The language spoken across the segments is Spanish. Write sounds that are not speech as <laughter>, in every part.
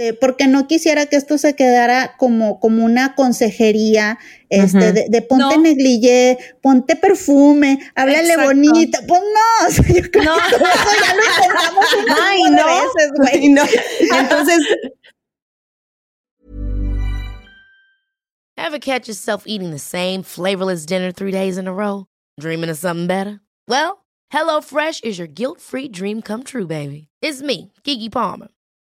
Este, porque no quisiera que esto se quedara como, como una consejería, este, de, de ponte No. negligé, ponte perfume, háblale Exacto. bonita, pues no, <laughs> o sea, yo creo No. que todo eso ya lo intentamos un Ay, montón de no. veces, güey. Ay, no. Entonces, Ever catch yourself eating the same flavorless dinner three days in a row? Dreaming of something better? Well, HelloFresh is your guilt-free dream come true, baby. It's me, Kiki Palmer.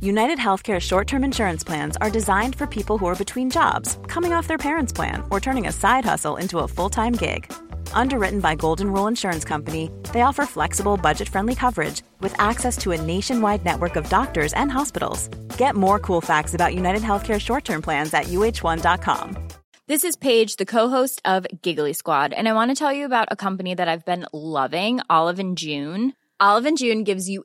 United Healthcare short term insurance plans are designed for people who are between jobs, coming off their parents' plan, or turning a side hustle into a full time gig. Underwritten by Golden Rule Insurance Company, they offer flexible, budget friendly coverage with access to a nationwide network of doctors and hospitals. Get more cool facts about United Healthcare short term plans at uh1.com. This is Paige, the co-host of Giggly Squad, and I want to tell you about a company that I've been loving, Olive and June. Olive and June gives you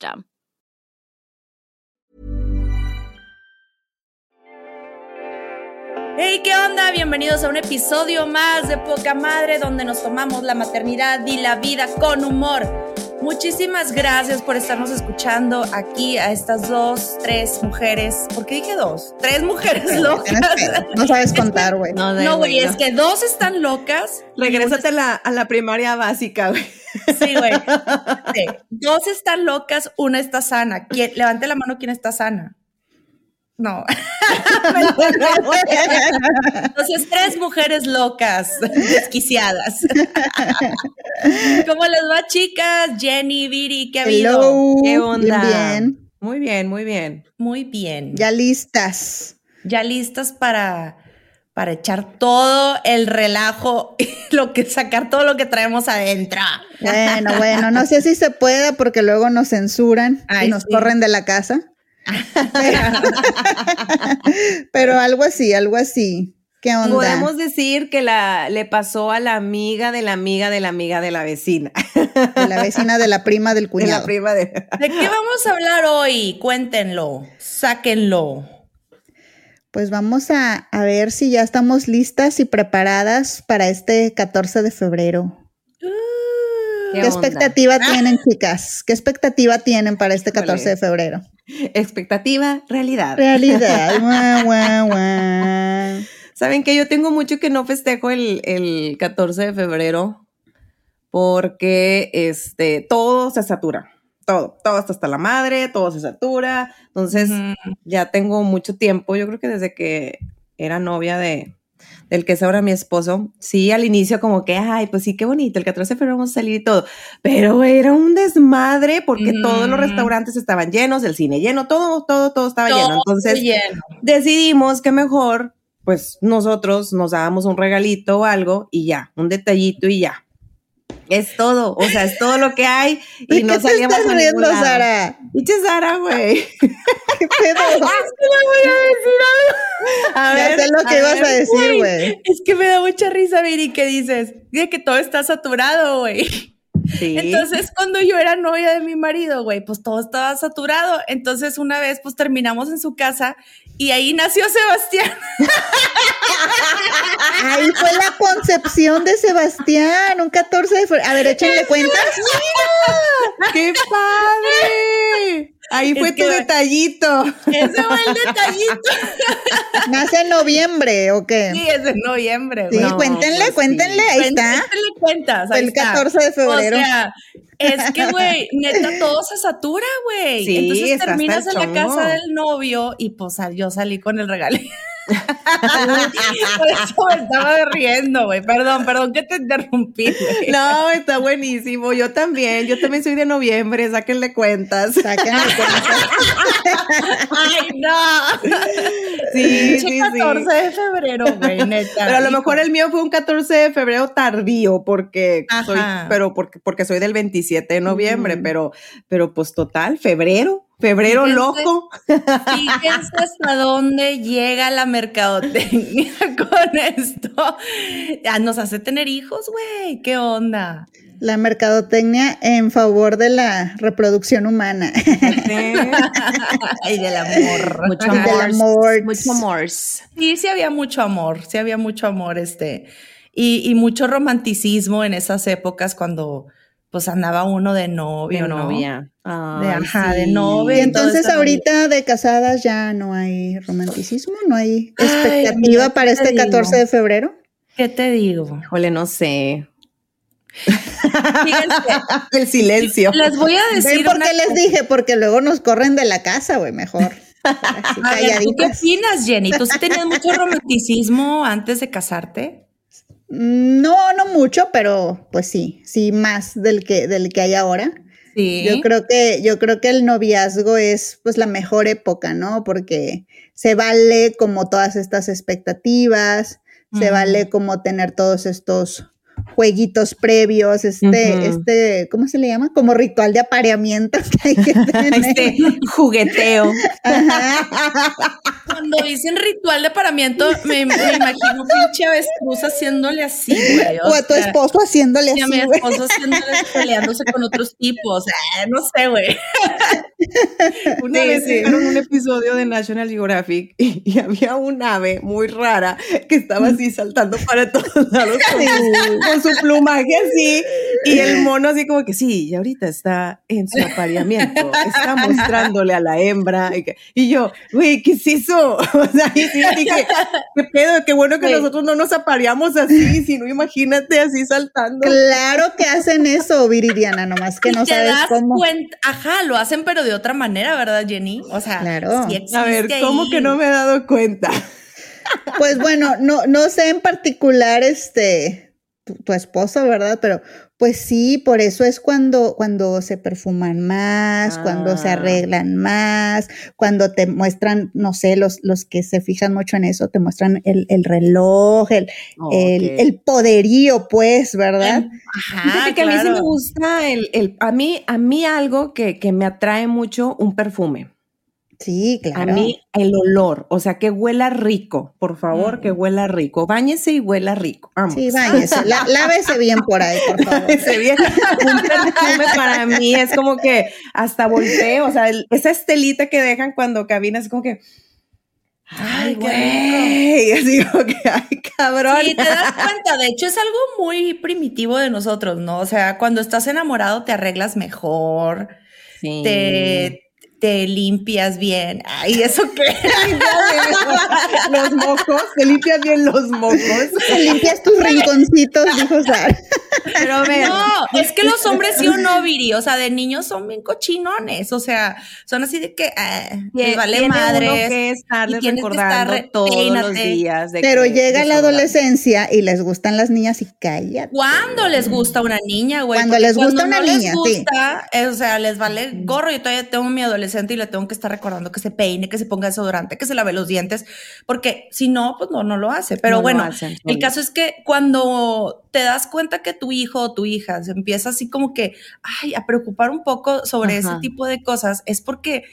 Hey, ¿qué onda? Bienvenidos a un episodio más de Poca Madre donde nos tomamos la maternidad y la vida con humor. Muchísimas gracias por estarnos escuchando aquí a estas dos, tres mujeres. ¿Por qué dije dos? Tres mujeres <laughs> locas. No sabes contar, güey. no, güey, es que dos están locas. Regrésate a la, a la primaria básica, güey. Sí, güey. <laughs> Sí. Dos están locas, una está sana. ¿Quién- Levante la mano, ¿quién está sana? No. <laughs> Entonces, tres mujeres locas, desquiciadas. <laughs> ¿Cómo les va, chicas? Jenny, Viri, ¿qué ha habido? Hello. ¿Qué onda? Bien. Muy bien, muy bien. Muy bien. Ya listas. ya listas para, para echar todo el relajo, <laughs> lo que sacar todo lo que traemos adentro. Bueno, bueno, no sé si se pueda porque luego nos censuran Ay, y nos sí. corren de la casa. <laughs> Pero algo así, algo así. ¿Qué onda? Podemos decir que la, le pasó a la amiga de la amiga de la amiga de la vecina. De la vecina de la prima del <laughs> De la cuñado. prima de... ¿De qué vamos a hablar hoy? Cuéntenlo, sáquenlo. Pues vamos a, a ver si ya estamos listas y preparadas para este 14 de febrero. ¿Qué, expectativa tienen, chicas? ¿Qué expectativa tienen para este 14 de febrero? Expectativa, realidad. Realidad. <laughs> Guau, guau, guau. Saben que yo tengo mucho que no festejo el, el 14 de febrero porque este, todo se satura. Todo, todo está hasta la madre, todo se satura. Entonces, ya tengo mucho tiempo, yo creo que desde que era novia de del que es ahora mi esposo, sí, al inicio como que, ay, pues sí, qué bonito, el 14 de febrero vamos a salir y todo, pero era un desmadre porque todos los Mm. restaurantes estaban llenos, el cine lleno, todo, todo, todo estaba Todo lleno. Entonces, lleno. decidimos que mejor, pues nosotros nos dábamos un regalito o algo y ya, un detallito y ya. Es todo, o sea, es todo lo que hay ¿De y no qué te salíamos estás a riendo. Sara? Pinche Sara, güey. <laughs> ¿Qué pedo? <laughs> A Ya sé lo que a ibas ver, a decir, güey. Es que me da mucha risa, Viri, que dices, de que todo está saturado, güey. Sí. Entonces, cuando yo era novia de mi marido, güey, pues todo estaba saturado. Entonces, una vez, pues terminamos en su casa y ahí nació Sebastián. <laughs> Ahí fue la concepción de Sebastián, un 14 de febrero. A ver, échenle cuentas. ¡Qué padre! Ahí fue Es tu detallito. Ese fue el detallito. <laughs> ¿Nace en noviembre o qué? Sí, es de noviembre, Sí. No, cuéntenle, pues sí. cuéntenle, ahí está. Cuéntale cuentas. ahí El está. 14 de febrero. O sea, es que, <laughs> güey, neta, todo se satura, güey. Sí, Entonces terminas en la casa del novio y pues sal- yo salí con el regalo. Por eso me estaba riendo, güey. Perdón, perdón que te interrumpí, güey. No, está buenísimo. Yo también. Yo también soy de noviembre. Sáquenle cuentas. Sáquenle cuentas. <laughs> Ay, no. Sí, sí, 14 sí. de febrero, güey, neta. Pero a lo mejor el mío fue un 14 de febrero tardío, porque soy, pero porque, porque soy del 27 de noviembre, Ujú. pero, pero pues total, febrero, febrero Fíjense. loco. Fíjense hasta dónde llega la mercadotecnia <laughs> con esto. Ya nos hace tener hijos, güey. ¿Qué onda? La mercadotecnia en favor de la reproducción humana. <laughs> Ay, del amor. Mucho Del amor. amor. Mucho amor. Sí, sí había mucho amor, sí había mucho amor, este, y, y mucho romanticismo en esas épocas cuando pues andaba uno de novio, De ¿no? novia. De, Ay, ajá, de novia. Y entonces ahorita de casadas ya no hay romanticismo, no hay Ay, expectativa mira, ¿qué para te este digo? 14 de febrero. ¿Qué te digo? Híjole, no sé. <laughs> Fíjense, <laughs> El silencio. les voy a ¿Ven decir por una qué les cosa. dije? Porque luego nos corren de la casa, güey, mejor. <laughs> Ver, ¿tú qué opinas, Jenny? ¿Tú sí tenías mucho romanticismo antes de casarte? No, no mucho, pero pues sí, sí más del que del que hay ahora. Sí. Yo creo que yo creo que el noviazgo es pues la mejor época, ¿no? Porque se vale como todas estas expectativas, se vale como tener todos estos jueguitos previos, este este ¿cómo se le llama? Como ritual de apareamiento que hay que <laughs> tener. Este jugueteo. <laughs> Ajá. Cuando dicen ritual de paramiento, me, me imagino pinche avestruz haciéndole así, güey. O a tu esposo haciéndole Y a así, mi esposo haciéndole, peleándose con otros tipos. eh, no sé, güey. <laughs> Una Sí, vez sí. hicieron un episodio de National Geographic y, y había un ave muy rara que estaba así saltando para todos lados con, su, con su plumaje así y el mono así como que sí, y ahorita está en su apareamiento, está mostrándole a la hembra y, que- y yo, güey, ¿qué es eso? <laughs> O sea, y sí dije, <laughs> qué pedo, qué bueno que nosotros no nos apareamos así, si no imagínate así saltando. Claro que hacen eso, Viridiana, nomás que Y no te sabes das cómo. cuenta, ajá, lo hacen, pero de otra manera, ¿verdad, Jenny? O sea, Claro. sí A ver, ¿cómo ahí. que no me he dado cuenta? <laughs> Pues bueno, no, no sé en particular este tu, tu esposo, ¿verdad? Pero pues sí, por eso es cuando, cuando se perfuman más, cuando se Ah. arreglan más, cuando te muestran, no sé, los, los que se fijan mucho en eso, te muestran el, el reloj, el, el, Ok. el poderío, pues, ¿verdad? Ajá, Fíjate que a mí sí claro. me gusta el, el- a mí, a mí algo que, que me atrae mucho, un perfume. Sí, claro. A mí el olor, o sea, que huela rico, por favor, Mm. que huela rico. Báñese y huela rico. Vamos. Sí, váyase, lá- <laughs> lávese bien por ahí, por <laughs> favor. Ese bien- un perfume para mí es como que hasta volteo, o sea, el- esa estelita que dejan cuando caminas, como que, ay, güey, así como que, ay, cabrón. Sí, te das <laughs> cuenta, de hecho es algo muy primitivo de nosotros, ¿no? O sea, cuando estás enamorado te arreglas mejor, Sí. te, te limpias bien. Ay, ¿eso qué? <laughs> los mocos, te limpias bien los mocos. Te limpias tus rinconcitos, dijo Sara. Pero a ver, No, es que los hombres sí o no, Viri, o sea, de niños son bien cochinones, o sea, son así de que ah, les vale madres. que estarles y tienes que recordando estar todos los días. de Pero que llega la adolescencia y les gustan las niñas y cállate. ¿Cuándo les gusta una niña, güey? Cuando Porque les gusta una no niña, les sí. gusta, eh, o sea, les vale gorro. Yo todavía tengo mi adolescente y le tengo que estar recordando que se peine, que se ponga desodorante, que se lave los dientes, porque si no, pues no, no lo hace. Pero No bueno, hacen, el sí. caso es que cuando te das cuenta que tu hijo o tu hija se empieza así como que, ay, a preocupar un poco sobre ese tipo de cosas, es porque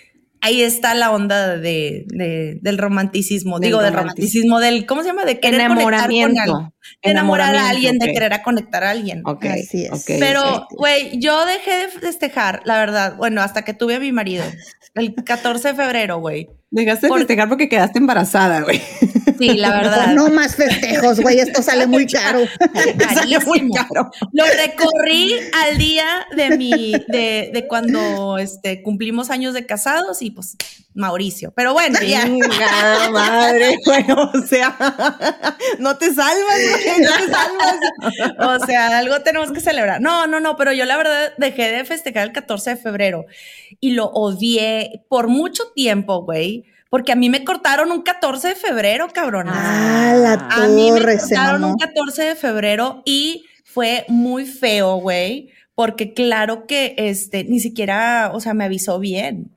ahí está la onda de, de- del romanticismo, Del digo, del romanticismo. romanticismo, del, ¿cómo se llama? De querer con Enamoramiento. De enamorar a alguien, de querer a conectar a alguien. Ok, Así es. ok, Pero, güey, yo dejé de festejar, la verdad, bueno, hasta que tuve a mi marido, el <laughs> 14 de febrero, güey. Dejaste de por- festejar porque quedaste embarazada, güey. Sí, la <laughs> verdad. No más festejos, güey, esto sale muy caro. <laughs> Salió muy caro. Lo recorrí al día de mi, de, de cuando este, cumplimos años de casados y pues Mauricio. Pero bueno, ya. Madre. O sea, no te salvas, <laughs> O sea, algo tenemos que celebrar. No, no, no, pero yo la verdad dejé de festejar el 14 de febrero y lo odié por mucho tiempo, güey, porque a mí me cortaron un 14 de febrero, cabrón. Ah, la A mí me cortaron un 14 de febrero y fue muy feo, güey, porque claro que este ni siquiera, o sea, me avisó bien.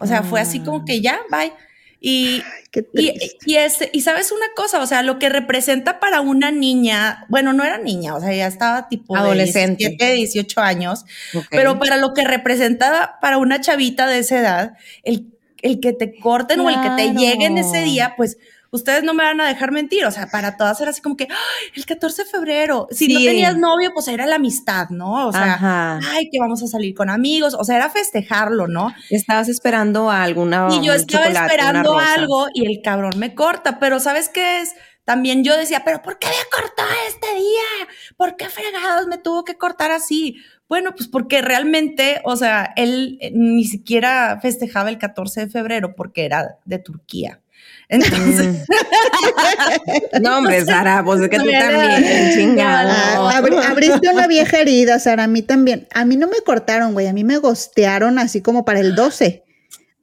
O sea, fue así como que ya, bye. Y, Qué y, y, este, y sabes una cosa, o sea, lo que representa para una niña, bueno, no era niña, o sea, ya estaba tipo de Adolescente. 17, 18 años, pero para lo que representaba para una chavita de esa edad, el, el que te corten o el que te lleguen ese día, pues ustedes no me van a dejar mentir, o sea, para todas era así como que, "Ay, el 14 de febrero, si no tenías novio, pues era la amistad, ¿no? O sea, Ajá. ay, que vamos a salir con amigos, o sea, era festejarlo, ¿no? Estabas esperando a alguna. Y yo estaba esperando algo y el cabrón me corta, pero ¿sabes qué es? También yo decía, pero ¿por qué me cortó este día? ¿Por qué fregados me tuvo que cortar así? Bueno, pues porque realmente, o sea, él eh, ni siquiera festejaba el 14 de febrero porque era de Turquía. Entonces, Mm. <laughs> No, hombre, Sara, pues es que tú No, también, abri- abriste una vieja herida, Sara, a mí también. A mí no me cortaron, güey, a mí me gostearon así como para el 12.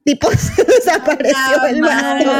Tipo, <laughs> se desapareció el vato.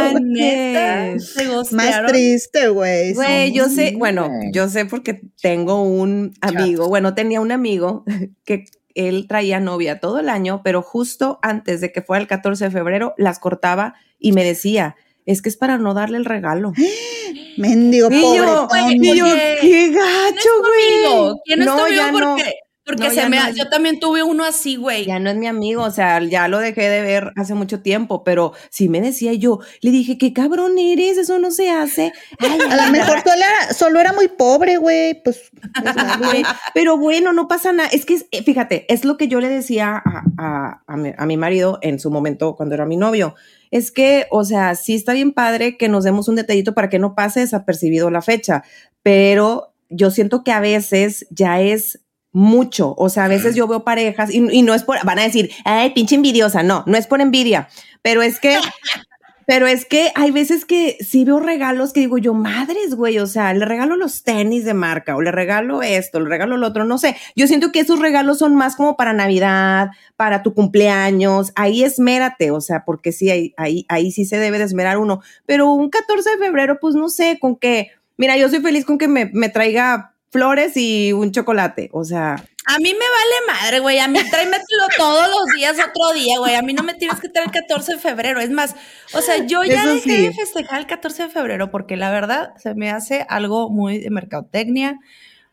Más triste, güey. Güey, yo sé, bueno, yo sé porque tengo un amigo, bueno, tenía un amigo que él traía novia todo el año, pero justo antes de que fuera el 14 de febrero, las cortaba y me decía, es que es para no darle el regalo. <gasps> Mendigo, Y pobre. y yo, Oye, qué ¿Quién es gacho, tu güey. amigo? ¿Quién es tu No, amigo? ya no. Porque, No, se me, no yo también tuve uno así, güey. Ya no es mi amigo, o sea, ya lo dejé de ver hace mucho tiempo, pero sí me decía yo, le dije, qué cabrón eres, eso no se hace. Ay, A lo mejor solo era, solo era muy pobre, güey. Pues, pues, <laughs> vale. Pero bueno, no pasa nada. Es que, eh, fíjate, es lo que yo le decía a, a- a mi, a mi marido en su momento cuando era mi novio. Es que, o sea, sí está bien padre que nos demos un detallito para que no pase desapercibido la fecha, pero yo siento que a veces ya es mucho. O sea, a veces yo veo parejas y, y no es por, van a decir, ay, pinche envidiosa. No, no es por envidia, pero es que <laughs> pero es que hay veces que sí veo regalos que digo yo, madres, güey, o sea, le regalo los tenis de marca o le regalo esto, le regalo lo otro, no sé. Yo siento que esos regalos son más como para Navidad, para tu cumpleaños, ahí esmérate, o sea, porque sí, ahí, ahí, ahí sí se debe de esmerar uno. Pero un 14 de febrero, pues no sé, con que, mira, yo soy feliz con que me, me traiga flores y un chocolate, o sea, A mí me vale madre, güey. A mí tráemetelo <laughs> todos los días otro día, güey. A mí no me tienes que traer el 14 de febrero. Es más, o sea, yo ya Eso dejé sí. de festejar el 14 de febrero porque la verdad se me hace algo muy de mercadotecnia,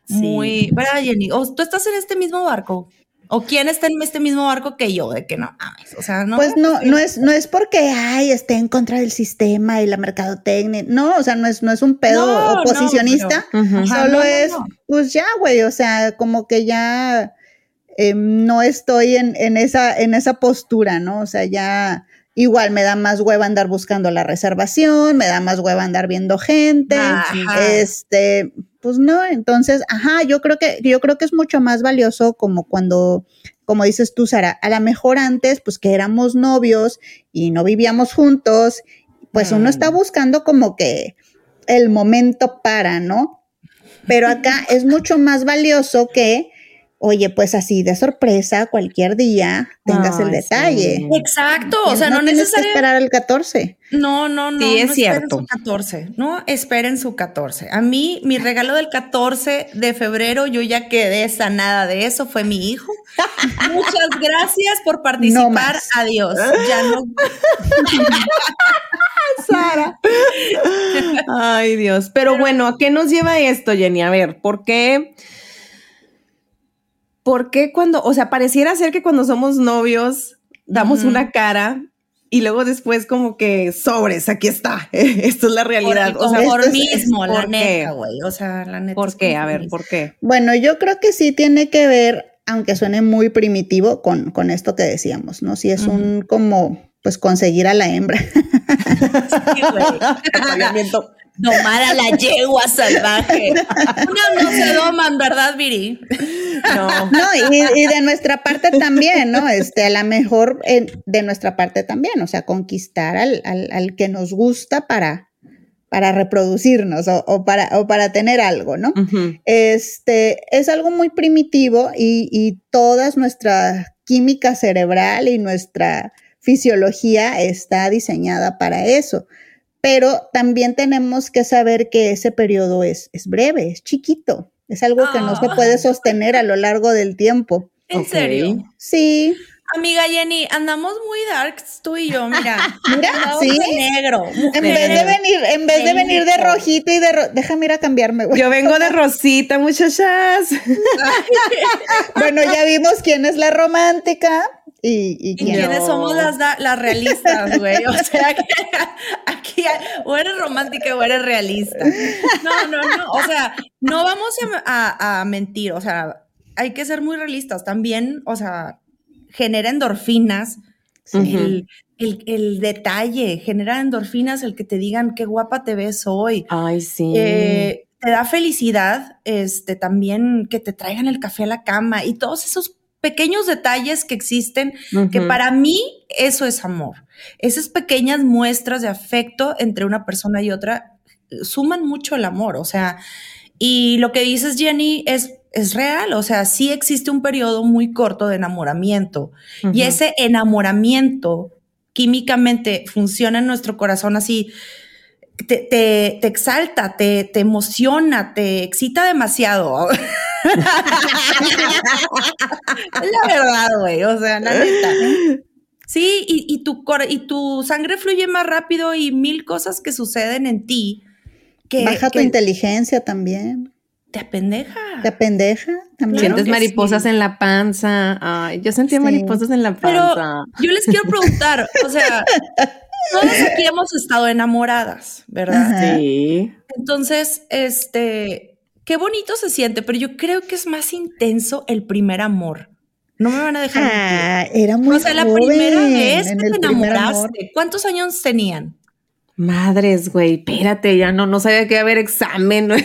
Sí. muy... ¿Verdad, Jenny? ¿O tú estás en este mismo barco? ¿O quién está en este mismo barco que yo? De que no mames, o sea, no... Pues no, no es, no es porque ay, esté en contra del sistema y la mercadotecnia. No, o sea, no es, no es un pedo No, no, oposicionista. Solo no, no, es, pues ya, güey. O sea, como que ya eh, no estoy en, en esa, en esa postura, ¿no? O sea, ya igual me da más hueva andar buscando la reservación, me da más hueva andar viendo gente. Ajá. Este, pues no, entonces, ajá, yo creo que, yo creo que es mucho más valioso como cuando, como dices tú, Sara, a lo mejor antes, pues que éramos novios y no vivíamos juntos, pues uno Mm. está buscando como que el momento para, ¿no? Pero acá es mucho más valioso que, oye, pues así de sorpresa, cualquier día tengas el detalle. sí. Exacto, o sea, no, que necesariamente... esperar al 14. No, no, no. Sí, es no esperen cierto. su 14. No esperen su 14. A mí, mi regalo del 14 de febrero, yo ya quedé sanada de eso, fue mi hijo. <laughs> Muchas gracias por participar. más. Adiós. Ya no. <laughs> Sara. Ay, Dios. Pero bueno, ¿a qué nos lleva esto, Jenny? A ver, ¿por qué? ¿Por qué cuando, o sea, pareciera ser que cuando somos novios damos una cara y luego después como que sobres, aquí está, <laughs> esto es la realidad. Por o sea, el esto es- mismo, la ¿por neta, güey. O sea, la neta. ¿Por qué? A ver. ¿por qué? Bueno, yo creo que sí tiene que ver, aunque suene muy primitivo, con, con esto que decíamos, ¿no? Si es un como, pues conseguir a la hembra. <laughs> Sí. <laughs> Domar a la yegua <laughs> salvaje. Una no se doman, ¿verdad, Viri? No. No, y, y de nuestra parte también, ¿no? Este, a lo mejor eh, de nuestra parte también, o sea, conquistar al, al, al que nos gusta para, para reproducirnos o, o para, o para tener algo, ¿no? Este, es algo muy primitivo y, y toda nuestra química cerebral y nuestra fisiología está diseñada para eso. Pero también tenemos que saber que ese periodo es, es breve, es chiquito, es algo que no se Ah. puede sostener a lo largo del tiempo. ¿En serio? Sí, Amiga Jenny, andamos muy darks tú y yo, mira. <laughs> Mira, sí. de negro. en vez de venir, en vez de venir de rojito y de ro- déjame ir a cambiarme, güey. Yo vengo de Rosita, muchachas. <laughs> Bueno, ya vimos quién es la romántica y, y ¿Y quién quiénes No. somos las, las realistas, güey? O <laughs> sea, que aquí o eres romántica o eres realista. No, no, no. O sea, no vamos a, a- a mentir. O sea, hay que ser muy realistas. También, o sea, genera endorfinas. El, el- el detalle, genera endorfinas el que te digan qué guapa te ves hoy. Ay, sí. Eh, te da felicidad, este, también que te traigan el café a la cama y todos esos pequeños detalles que existen, que para mí eso es amor. Esas pequeñas muestras de afecto entre una persona y otra eh, suman mucho el amor, o sea, y lo que dices, Jenny, es, es real, o sea, sí existe un periodo muy corto de enamoramiento y ese enamoramiento químicamente funciona en nuestro corazón así, te, te- te exalta, te, te emociona, te excita demasiado. <laughs> la verdad, güey, o sea, la neta. Sí, y, y tu, cor- y tu sangre fluye más rápido y mil cosas que suceden en ti que, Baja tu inteligencia también. te apendeja. Te pendeja también. Sientes mariposas sí. en la panza. Ay, yo sentía Sí. mariposas en la Pero panza. yo les quiero preguntar, o sea, <laughs> todas aquí hemos estado enamoradas, ¿verdad? Ajá. Sí. Entonces, este, qué bonito se siente, pero yo creo que es más intenso el primer amor. No me van a dejar. Ah, era muy O sea, la primera vez que te enamoraste, ¿cuántos años tenían? Madres, güey, espérate, ya no, no sabía que iba a haber examen. <laughs>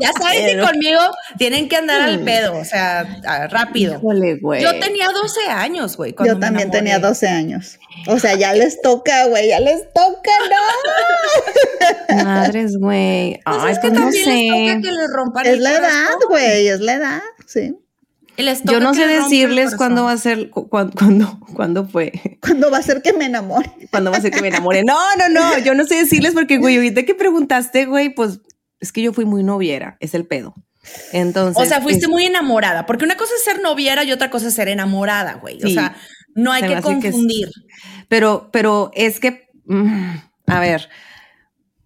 Ya sabes que conmigo tienen que andar al pedo, o sea, rápido. Híjole, güey. Yo tenía 12 años, güey. cuando Yo también tenía 12 años. O sea, ya les toca, güey, ya les toca, ¿no? <laughs> Madres, güey. Pues es que pues no también les toca sé. que les rompan Es el la edad, güey, es la edad, sí. Yo no sé decirles cuándo va a ser, cu- cuándo, <laughs> cuándo, cuándo fue, ¿Cuándo va a ser que me enamore? cuándo va a ser que me enamore. No, no, no, yo no sé decirles porque, güey, <laughs> ahorita que preguntaste, güey, pues es que yo fui muy noviera, es el pedo. Entonces. O sea, fuiste es- muy enamorada, porque una cosa es ser noviera y otra cosa es ser enamorada, güey. O sea, no hay que hace que es- confundir. Pero, pero es que, mm, a ver,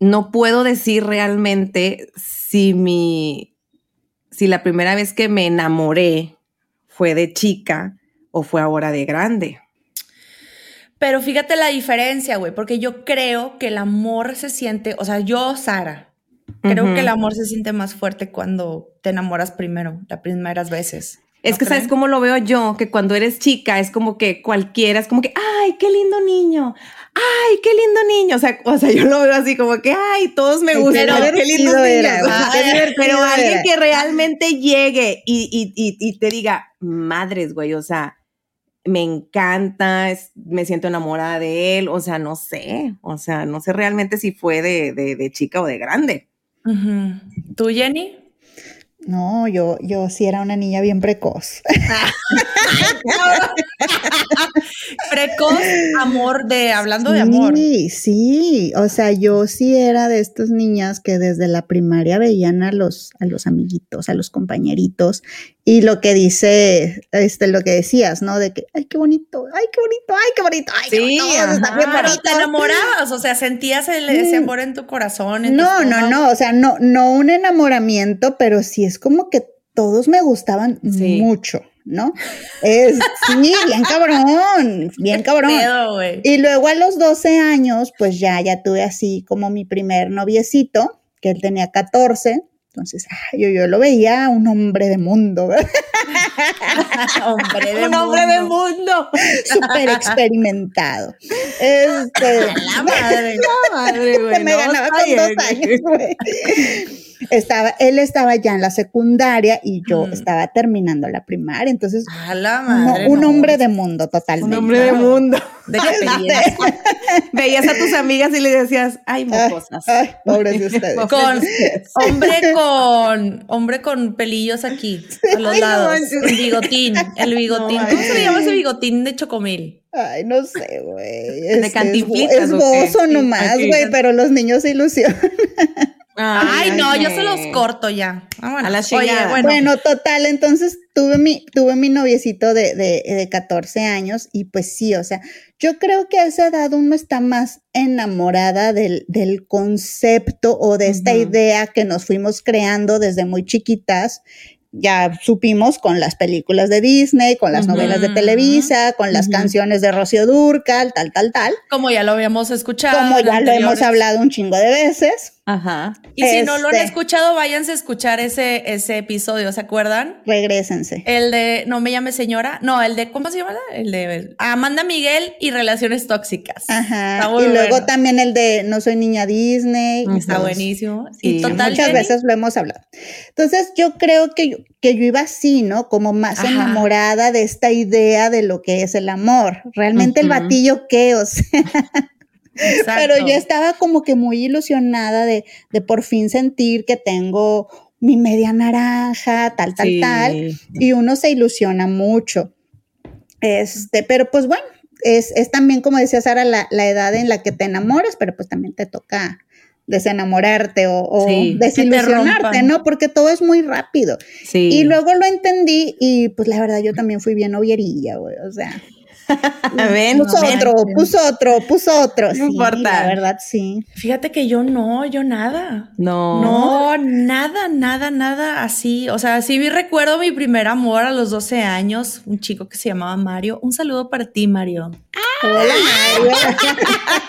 no puedo decir realmente si mi, si la primera vez que me enamoré fue de chica o fue ahora de grande. Pero fíjate la diferencia, güey, porque yo creo que el amor se siente, o sea, yo, Sara, creo que el amor se siente más fuerte cuando te enamoras primero, las primeras veces. Es ¿No que sabes cómo lo veo yo, que cuando eres chica es como que cualquiera, es como que, ay, qué lindo niño, ay, qué lindo niño. O sea, o sea, <laughs> yo lo veo así como que, ay, todos me gustan, qué qué, lindos era, niños. qué Pero alguien que realmente llegue y, y, y, y te diga, madres, güey, o sea, me encanta, es- me siento enamorada de él, o sea, no sé, o sea, no sé realmente si fue de, de, de chica o de grande. ¿Tú, Jenny? No, yo, yo sí era una niña bien precoz. <laughs> <laughs> Precoz amor de, hablando de amor. Sí, sí. O sea, yo sí era de estas niñas que desde la primaria veían a los, a los amiguitos, a los compañeritos, y lo que dice, este, lo que decías, ¿no? De que, ay, qué bonito, ay, qué bonito, ay, qué bonito, ay, qué Sí, bonito, bien ajá. Pero te enamorabas, o sea, sentías el, ese Mm. amor en tu corazón. en tu No, no, no, o sea, no, no un enamoramiento, pero sí es como que todos me gustaban Sí. mucho. ¿no? Es, sí, bien cabrón, bien <laughs> cabrón. Pedo. Y luego a los 12 años, pues ya, ya tuve así como mi primer noviecito, que él tenía 14. Entonces, ay, yo, yo lo veía un hombre de mundo, <laughs> hombre de Un hombre de mundo. mundo. súper experimentado. Este, <laughs> La madre. La madre, <laughs> güey. me no, ganaba con dos años, güey. Estaba, él estaba ya en la secundaria y yo estaba terminando la primaria, entonces A la un no. hombre de mundo totalmente. Un hombre de mundo. de. <laughs> Veías a tus amigas y le decías, ay, mocosas. ay, pobres de ustedes. Con de hombre con hombre con pelillos aquí a los Ay, lados. el bigotín, el bigotín. No ¿Cómo se le llama ese bigotín de chocomil? Ay, no sé, güey. Es, es, cantinflitas, es ¿o qué? gozo Sí, nomás, güey, pero los niños se ilusionan. Ay, no, yo se los corto ya. Vámonos. A la Oye, bueno, Bueno, total, entonces tuve mi, tuve mi noviecito de, de, de 14 años y pues sí, o sea, yo creo que a esa edad uno está más enamorada del, del concepto o de esta idea que nos fuimos creando desde muy chiquitas. Ya supimos con las películas de Disney, con las novelas de Televisa, con las canciones de Rocío Durcal, tal, tal, tal. como ya lo habíamos escuchado. Como ya lo hemos hablado un chingo de veces. Ajá. Y si no lo han Este. escuchado, váyanse a escuchar ese, ese episodio, ¿se acuerdan? Regrésense. El de No me llame señora. No, el de, ¿cómo se llama? El de Amanda Miguel y relaciones tóxicas. Ajá. Está Y luego bueno. también el de No soy niña Disney. Está buenísimo. Sí, y total, Muchas Jenny, veces lo hemos hablado. Entonces, yo creo que yo, que yo iba así, ¿no? Como más Ajá. enamorada de esta idea de lo que es el amor. Realmente el batillo, ¿qué? O sea, exacto. pero yo estaba como que muy ilusionada de, de por fin sentir que tengo mi media naranja, tal, tal, Sí. tal. Y uno se ilusiona mucho. Este, pero pues bueno, es, es también, como decía Sara, la, la edad en la que te enamoras, pero pues también te toca desenamorarte o, Sí, desilusionarte. ¿no? Porque todo es muy rápido. Sí. Y luego lo entendí y pues la verdad yo también fui bien novierilla, güey, o sea, <laughs> Ven, puso otro, puso otro, puso otro, No sí, importa. la verdad sí. Fíjate que yo no, yo nada. No. No, nada, nada, nada así. O sea, sí recuerdo mi primer amor a los 12 años, un chico que se llamaba Mario. Un saludo para ti, Mario. Hola, Mario.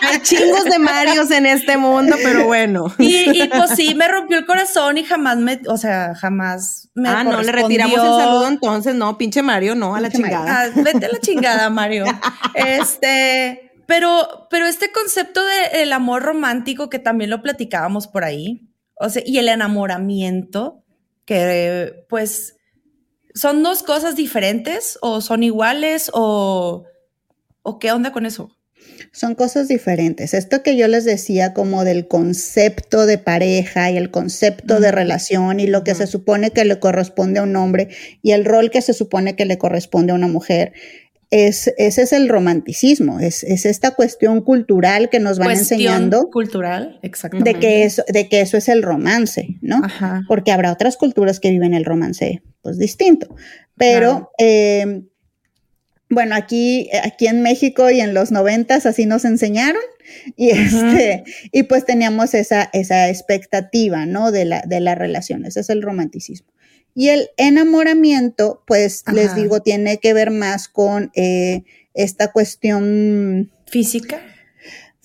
<laughs> Hay chingos de Marios en este mundo, pero bueno. Y, y, pues sí, me rompió el corazón y jamás me, o sea, jamás me ah, no, le retiramos el saludo entonces, no, pinche Mario, no, a la chingada. Ah, vete a la chingada, Mario. <laughs> Este, pero, pero este concepto del amor romántico que también lo platicábamos por ahí, o sea, y el enamoramiento, que pues son dos cosas diferentes o son iguales o, o qué onda con eso. Son cosas diferentes. Esto que yo les decía como del concepto de pareja y el concepto de relación y lo que se supone que le corresponde a un hombre y el rol que se supone que le corresponde a una mujer. Es, ese es el romanticismo, es, es esta cuestión cultural que nos van Cuestión enseñando cultural, exactamente. de que, eso, de que eso es el romance, ¿no? Ajá. porque habrá otras culturas que viven el romance pues distinto. Pero Claro. eh, bueno, aquí, aquí en México y en los noventas así nos enseñaron y, este, y pues teníamos esa, esa expectativa, ¿no? De la, de la relación, ese es el romanticismo. Y el enamoramiento, pues les digo, tiene que ver más con eh, esta cuestión Física.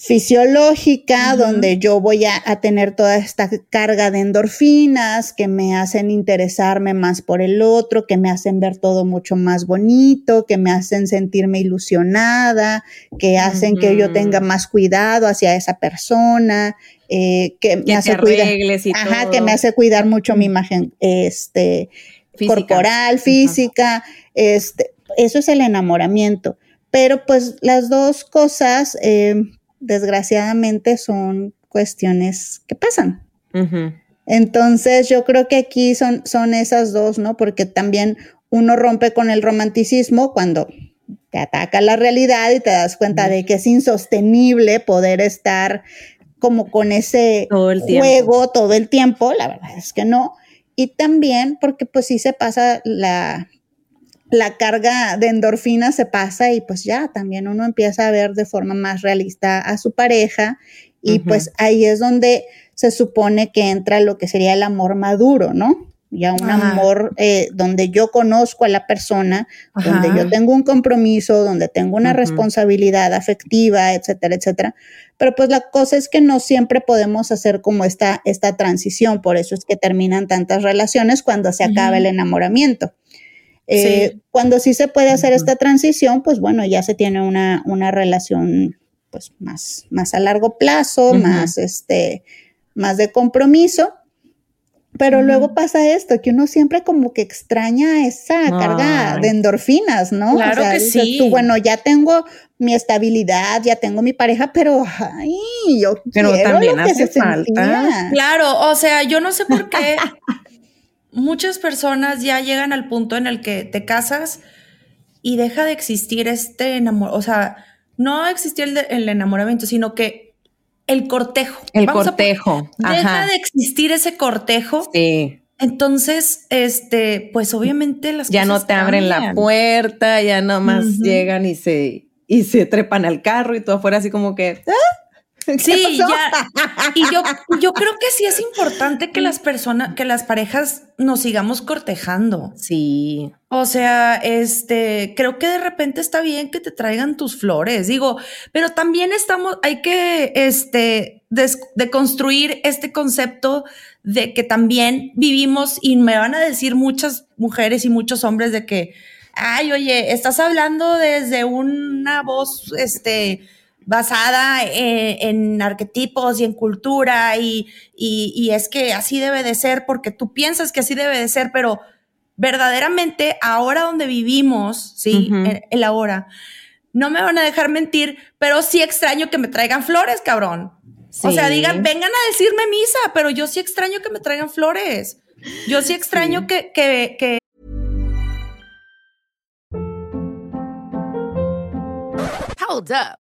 Fisiológica, donde yo voy a, a tener toda esta carga de endorfinas que me hacen interesarme más por el otro, que me hacen ver todo mucho más bonito, que me hacen sentirme ilusionada, que hacen que yo tenga más cuidado hacia esa persona, eh, que me Que hace cuidar. Ajá, que me hace cuidar mucho mi imagen este, Física. corporal, física, este, eso es el enamoramiento. Pero pues las dos cosas, eh, desgraciadamente, son cuestiones que pasan. Entonces yo creo que aquí son, son esas dos, ¿no? Porque también uno rompe con el romanticismo cuando te ataca la realidad y te das cuenta de que es insostenible poder estar como con ese Todo el juego todo el tiempo, la verdad es que no. Y también porque pues sí se pasa la, la carga de endorfina se pasa y pues ya también uno empieza a ver de forma más realista a su pareja y pues ahí es donde se supone que entra lo que sería el amor maduro, ¿no? ya un Ajá. amor eh, donde yo conozco a la persona, donde yo tengo un compromiso, donde tengo una responsabilidad afectiva, etcétera, etcétera. Pero pues la cosa es que no siempre podemos hacer como esta, esta transición, por eso es que terminan tantas relaciones cuando se acaba el enamoramiento. Eh, Sí. Cuando sí se puede hacer Ujú. esta transición, pues bueno, ya se tiene una, una relación pues más, más a largo plazo, Ujú. más este, más de compromiso. Pero Ujú. luego pasa esto, que uno siempre como que extraña esa carga Ay. de endorfinas, ¿no? Claro que dices sí. tú, bueno, ya tengo mi estabilidad, ya tengo mi pareja, pero ay, yo Pero quiero también lo que hace se falta. sentía. <laughs> Claro, o sea, yo no sé por qué muchas personas ya llegan al punto en el que te casas y deja de existir este enamor, o sea, no existir el, el enamoramiento, sino que el cortejo. El Vamos cortejo. deja de existir ese cortejo. Sí. Entonces, este, pues obviamente las Ya no te abren la puerta, ya nomás Ujú. llegan y se, y se trepan al carro y tú afuera así como que. ¿ah? ¿Qué Sí, ya. <laughs> Y yo, yo creo que sí es importante que las personas, que las parejas nos sigamos cortejando. Sí. O sea, este, creo que de repente está bien que te traigan tus flores, digo, pero también estamos, hay que, este, deconstruir este concepto de que también vivimos y me van a decir muchas mujeres y muchos hombres de que, ay, oye, estás hablando desde una voz, este, basada en, en arquetipos y en cultura y, y, y es que así debe de ser porque tú piensas que así debe de ser, pero verdaderamente ahora donde vivimos, sí, Ujú. en el ahora, no me van a dejar mentir, pero sí extraño que me traigan flores, cabrón. O sea, digan, vengan a decirme misa, pero yo sí extraño que me traigan flores. Yo sí extraño Sí. que, que, que Hold up.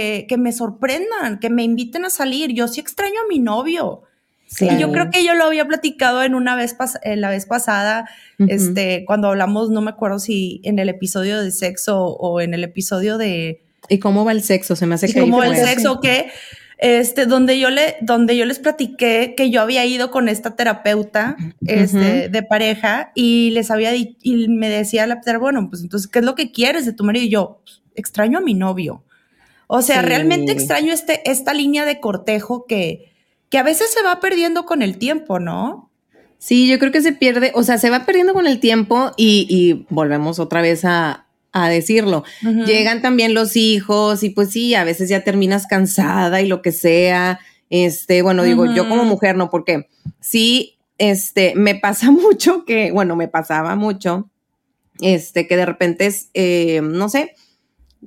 que, que me sorprendan, que me inviten a salir. Yo sí extraño a mi novio. Y yo creo que yo lo había platicado en una vez, en la vez pasada, Ujú. este, cuando hablamos, no me acuerdo si en el episodio de sexo o en el episodio de ¿Y cómo va el sexo? Se me hace y que ahí como el sexo que este donde yo le donde yo les platiqué que yo había ido con esta terapeuta este de pareja y les había dicho y me decía la terapeuta, bueno, pues entonces ¿qué es lo que quieres de tu marido? Y yo extraño a mi novio. O sea, Sí. realmente extraño este esta línea de cortejo que que a veces se va perdiendo con el tiempo, ¿no? Sí, yo creo que se pierde, o sea, se va perdiendo con el tiempo y, y volvemos otra vez a, a decirlo. Llegan también los hijos y pues sí, a veces ya terminas cansada y lo que sea. Este, bueno, digo, yo como mujer no, porque sí, este, me pasa <laughs> mucho que, bueno, me pasaba mucho, este, que de repente es, eh, no sé,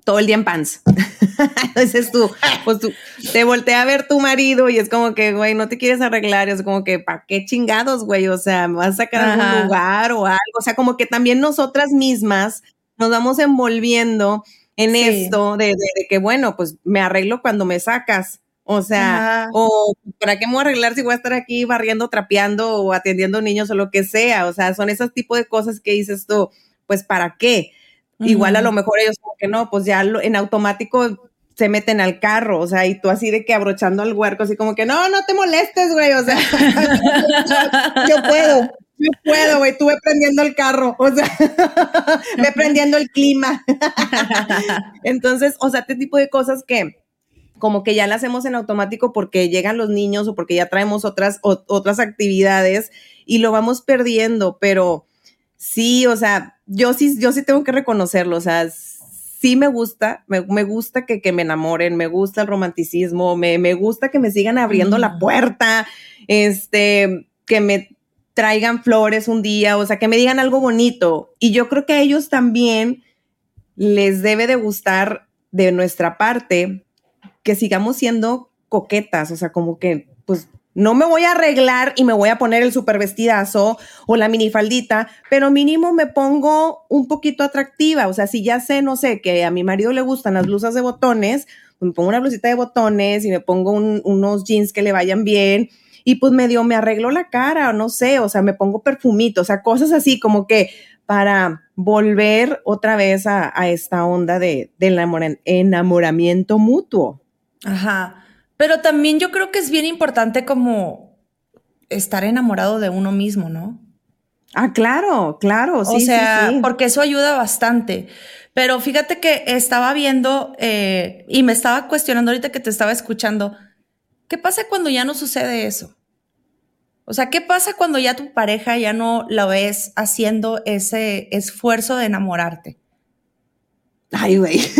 todo el día en pants. <laughs> Entonces tú, pues tú te voltea a ver tu marido y es como que, güey, no te quieres arreglar. Es como que, ¿para qué chingados, güey? O sea, ¿me vas a sacar a algún lugar o algo? O sea, como que también nosotras mismas nos vamos envolviendo en Sí. esto de, de- de que, bueno, pues me arreglo cuando me sacas. O sea, Ajá. o ¿para qué me voy a arreglar si voy a estar aquí barriendo, trapeando o atendiendo niños o lo que sea? O sea, son esos tipos de cosas que dices tú, pues ¿para qué? Igual a lo mejor ellos como que no, pues ya lo- en automático se meten al carro, o sea, y tú así de que abrochando al huerco, así como que no, no te molestes, güey, o sea, <laughs> Yo puedo. yo puedo, güey, tú ve prendiendo el carro, o sea, <laughs> ve prendiendo el clima. <laughs> Entonces, o sea, este tipo de cosas que como que ya las hacemos en automático porque llegan los niños o porque ya traemos otras, o- otras actividades y lo vamos perdiendo, pero Sí, o sea, yo sí, yo sí tengo que reconocerlo, o sea, sí me gusta, me, me gusta que, que, me enamoren, me gusta el romanticismo, me, me gusta que me sigan abriendo la puerta, este, que me traigan flores un día, o sea, que me digan algo bonito. Y yo creo que a ellos también les debe de gustar de nuestra parte que sigamos siendo coquetas, o sea, como que, pues, no me voy a arreglar y me voy a poner el super vestidazo o la minifaldita, pero mínimo me pongo un poquito atractiva. O sea, si ya sé, no sé, que a mi marido le gustan las blusas de botones, pues me pongo una blusita de botones y me pongo unos jeans que le vayan bien y pues medio me arreglo la cara o no sé, o sea, me pongo perfumito, o sea, cosas así como que para volver otra vez a, esta onda de, enamoramiento mutuo. Ajá. Pero también yo creo que es bien importante como estar enamorado de uno mismo, ¿no? Ah, claro, claro, sí. O sea, porque eso ayuda bastante. Pero fíjate que estaba viendo eh, y me estaba cuestionando ahorita que te estaba escuchando, ¿qué pasa cuando ya no sucede eso? O sea, ¿qué pasa cuando ya tu pareja ya no la ves haciendo ese esfuerzo de enamorarte? Ay, güey. <laughs>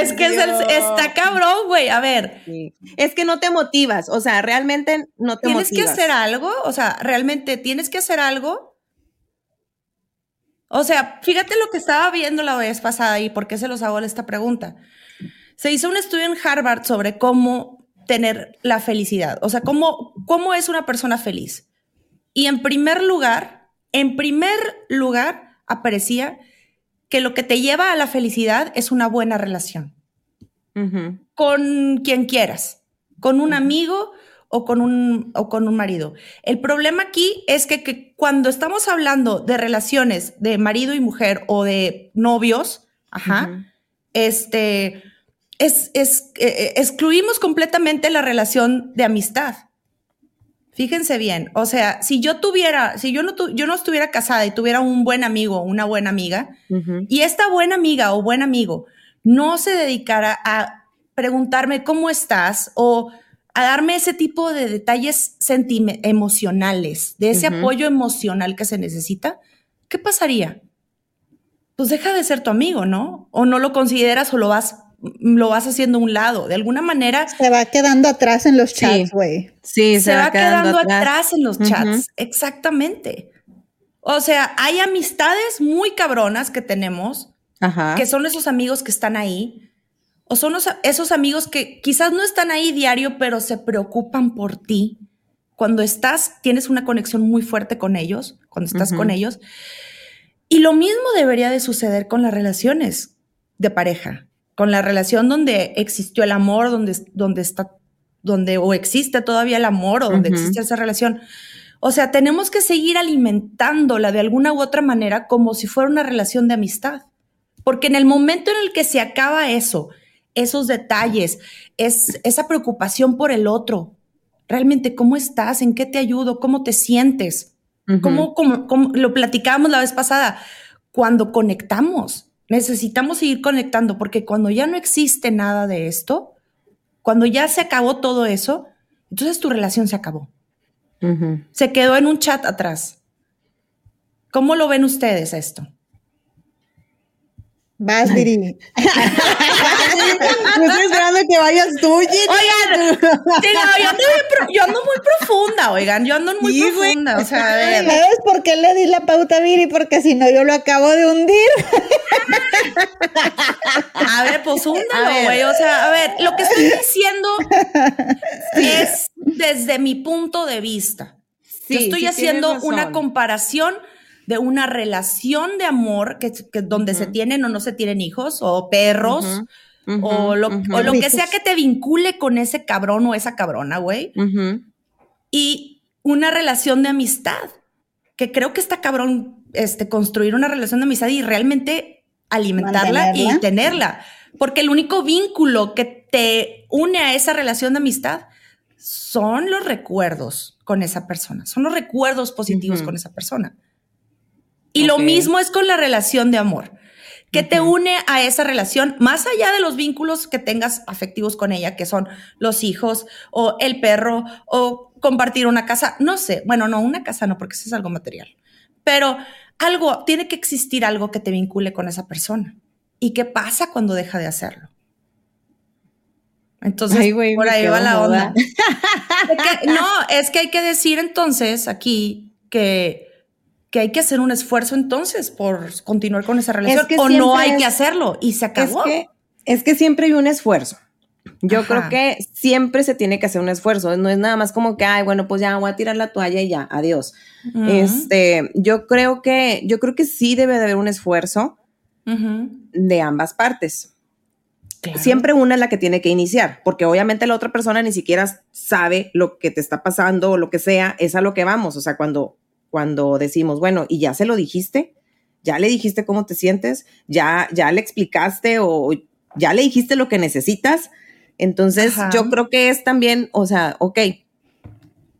Es que está cabrón, güey. A ver. Es que no te motivas. O sea, realmente no te ¿Tienes que hacer algo? O sea, realmente tienes que hacer algo. O sea, fíjate lo que estaba viendo la vez pasada y por qué se los hago esta pregunta. Se hizo un estudio en Harvard sobre cómo tener la felicidad. O sea, cómo, cómo es una persona feliz. Y en primer lugar, en primer lugar, aparecía que lo que te lleva a la felicidad es una buena relación con quien quieras, con un amigo o con un, o con un marido. El problema aquí es que, cuando estamos hablando de relaciones de marido y mujer o de novios, ajá, este, es, es eh, eh, excluimos completamente la relación de amistad. Fíjense bien, o sea, si yo tuviera, si yo no, yo no estuviera casada y tuviera un buen amigo o una buena amiga, y esta buena amiga o buen amigo no se dedicara a preguntarme cómo estás o a darme ese tipo de detalles emocionales, de ese apoyo emocional que se necesita, ¿qué pasaría? Pues deja de ser tu amigo, ¿no? O no lo consideras o lo vas lo vas haciendo a un lado. De alguna manera. Se va quedando atrás en los chats, güey. Sí. se, va, quedando, atrás. en los chats. Exactamente. O sea, hay amistades muy cabronas que tenemos, que son esos amigos que están ahí, o son esos amigos que quizás no están ahí diario, pero se preocupan por ti. Cuando estás, tienes una conexión muy fuerte con ellos, cuando estás con ellos. Y lo mismo debería de suceder con las relaciones de pareja con la relación donde existió el amor, donde, donde está, donde o existe todavía el amor o donde existe esa relación. O sea, tenemos que seguir alimentándola de alguna u otra manera como si fuera una relación de amistad. Porque en el momento en el que se acaba eso, esos detalles, es, esa preocupación por el otro, realmente cómo estás, en qué te ayudo, cómo te sientes, cómo, lo platicábamos la vez pasada, cuando conectamos, Necesitamos seguir conectando porque cuando ya no existe nada de esto, cuando ya se acabó todo eso, entonces tu relación se acabó. Se quedó en un chat atrás. ¿Cómo lo ven ustedes esto? Vas, Viri. <laughs> no estoy esperando que vayas tú, Oigan, yo, ando muy, profunda, oigan, yo ando muy profunda. O sea, a ver. ¿Sabes por qué le di la pauta a Viri? Porque si no, yo lo acabo de hundir. a ver, pues húndalo, güey. O sea, a ver, lo que estoy diciendo es desde mi punto de vista. yo estoy haciendo una comparación de una relación de amor que, donde se tienen o no se tienen hijos o perros o, lo, lo, que sea que te vincule con ese cabrón o esa cabrona, güey. Y una relación de amistad, que creo que está cabrón este, construir una relación de amistad y realmente alimentarla y tenerla. Porque el único vínculo que te une a esa relación de amistad son los recuerdos con esa persona, son los recuerdos positivos con esa persona. Y lo mismo es con la relación de amor. ¿Qué te une a esa relación? Más allá de los vínculos que tengas afectivos con ella, que son los hijos o el perro o compartir una casa, no sé, bueno, no, una casa no, porque eso es algo material, pero algo, tiene que existir algo que te vincule con esa persona. ¿Y qué pasa cuando deja de hacerlo? Entonces, por ahí va la onda. <laughs> no, es que hay que decir entonces aquí que, que hay que hacer un esfuerzo entonces por continuar con esa relación o no hay que hacerlo y se acabó. Es que, es que siempre hay un esfuerzo. Yo creo que siempre se tiene que hacer un esfuerzo. No es nada más como que, ay, bueno, pues ya voy a tirar la toalla y ya, adiós. Este, yo creo que, yo creo que sí debe de haber un esfuerzo de ambas partes. Siempre una es la que tiene que iniciar, porque obviamente la otra persona ni siquiera sabe lo que te está pasando o lo que sea, es a lo que vamos. O sea, cuando, cuando decimos, bueno, y ya se lo dijiste, ya le dijiste cómo te sientes, ya, ya le explicaste o ya le dijiste lo que necesitas. Entonces, yo creo que es también, o sea, ok,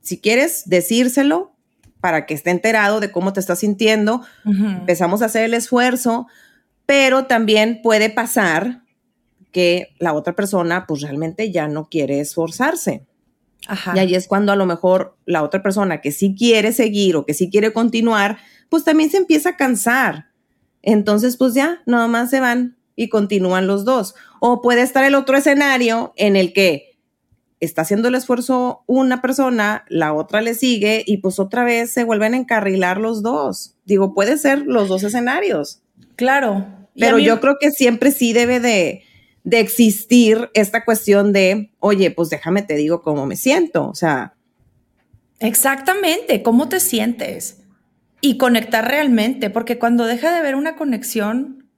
si quieres decírselo para que esté enterado de cómo te estás sintiendo, empezamos a hacer el esfuerzo, pero también puede pasar que la otra persona pues realmente ya no quiere esforzarse. Y ahí es cuando a lo mejor la otra persona que sí quiere seguir o que sí quiere continuar, pues también se empieza a cansar. Entonces, pues ya, nada más se van y continúan los dos. O puede estar el otro escenario en el que está haciendo el esfuerzo una persona, la otra le sigue y pues otra vez se vuelven a encarrilar los dos. Digo, puede ser los dos escenarios. Claro. Pero yo creo que siempre sí debe de, de existir esta cuestión de, oye, pues déjame te digo cómo me siento, o sea. Exactamente, cómo te sientes y conectar realmente, porque cuando deja de haber una conexión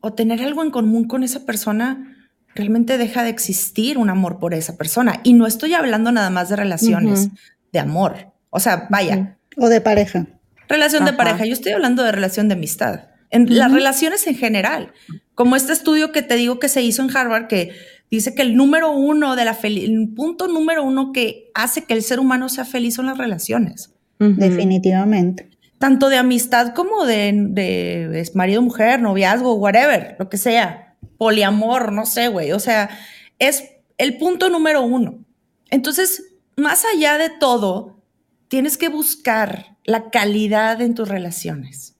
o tener algo en común con esa persona, realmente deja de existir un amor por esa persona. Y no estoy hablando nada más de relaciones, de amor. O sea, vaya. O de pareja. Relación de pareja. Yo estoy hablando de relación de amistad. En las relaciones en general. Como este estudio que te digo que se hizo en Harvard, que dice que el número uno de la el punto número uno que hace que el ser humano sea feliz son las relaciones. Definitivamente. Tanto de amistad como de, de marido, mujer, noviazgo, whatever, lo que sea. Poliamor, no sé, güey. O sea, es el punto número uno. Entonces, más allá de todo, tienes que buscar la calidad en tus relaciones.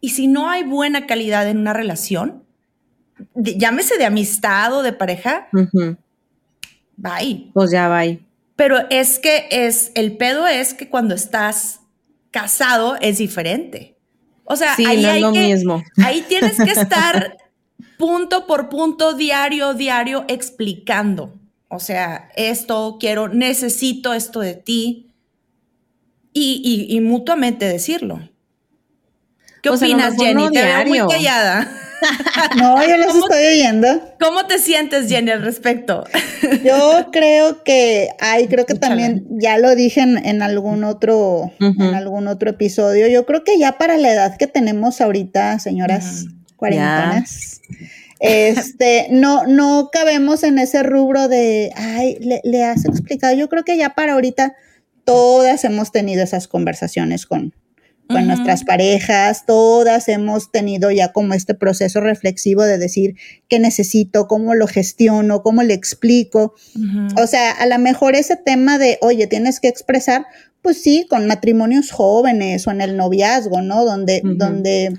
Y si no hay buena calidad en una relación, llámese de amistad o de pareja, bye. Pues ya bye. Pero es que es, el pedo es que cuando estás casado es diferente. O sea, ahí hay lo mismo. Ahí tienes que estar <laughs> punto por punto, diario, diario, explicando. O sea, esto quiero, necesito esto de ti. Y, mutuamente decirlo. ¿Qué opinas, Jenny? Te veo muy callada. <laughs> No, yo los estoy oyendo. ¿Cómo te sientes, Jenny, al respecto? <laughs> Yo creo que, ay, creo que también ya lo dije en, algún otro, en algún otro episodio. Yo creo que ya para la edad que tenemos ahorita, señoras cuarentonas, este, no, no cabemos en ese rubro de, ay, le, le has explicado. Yo creo que ya para ahorita todas hemos tenido esas conversaciones con, con nuestras parejas, todas hemos tenido ya como este proceso reflexivo de decir qué necesito, cómo lo gestiono, cómo le explico. O sea, a lo mejor ese tema de, oye, tienes que expresar, pues sí, con matrimonios jóvenes o en el noviazgo, ¿no? Donde, donde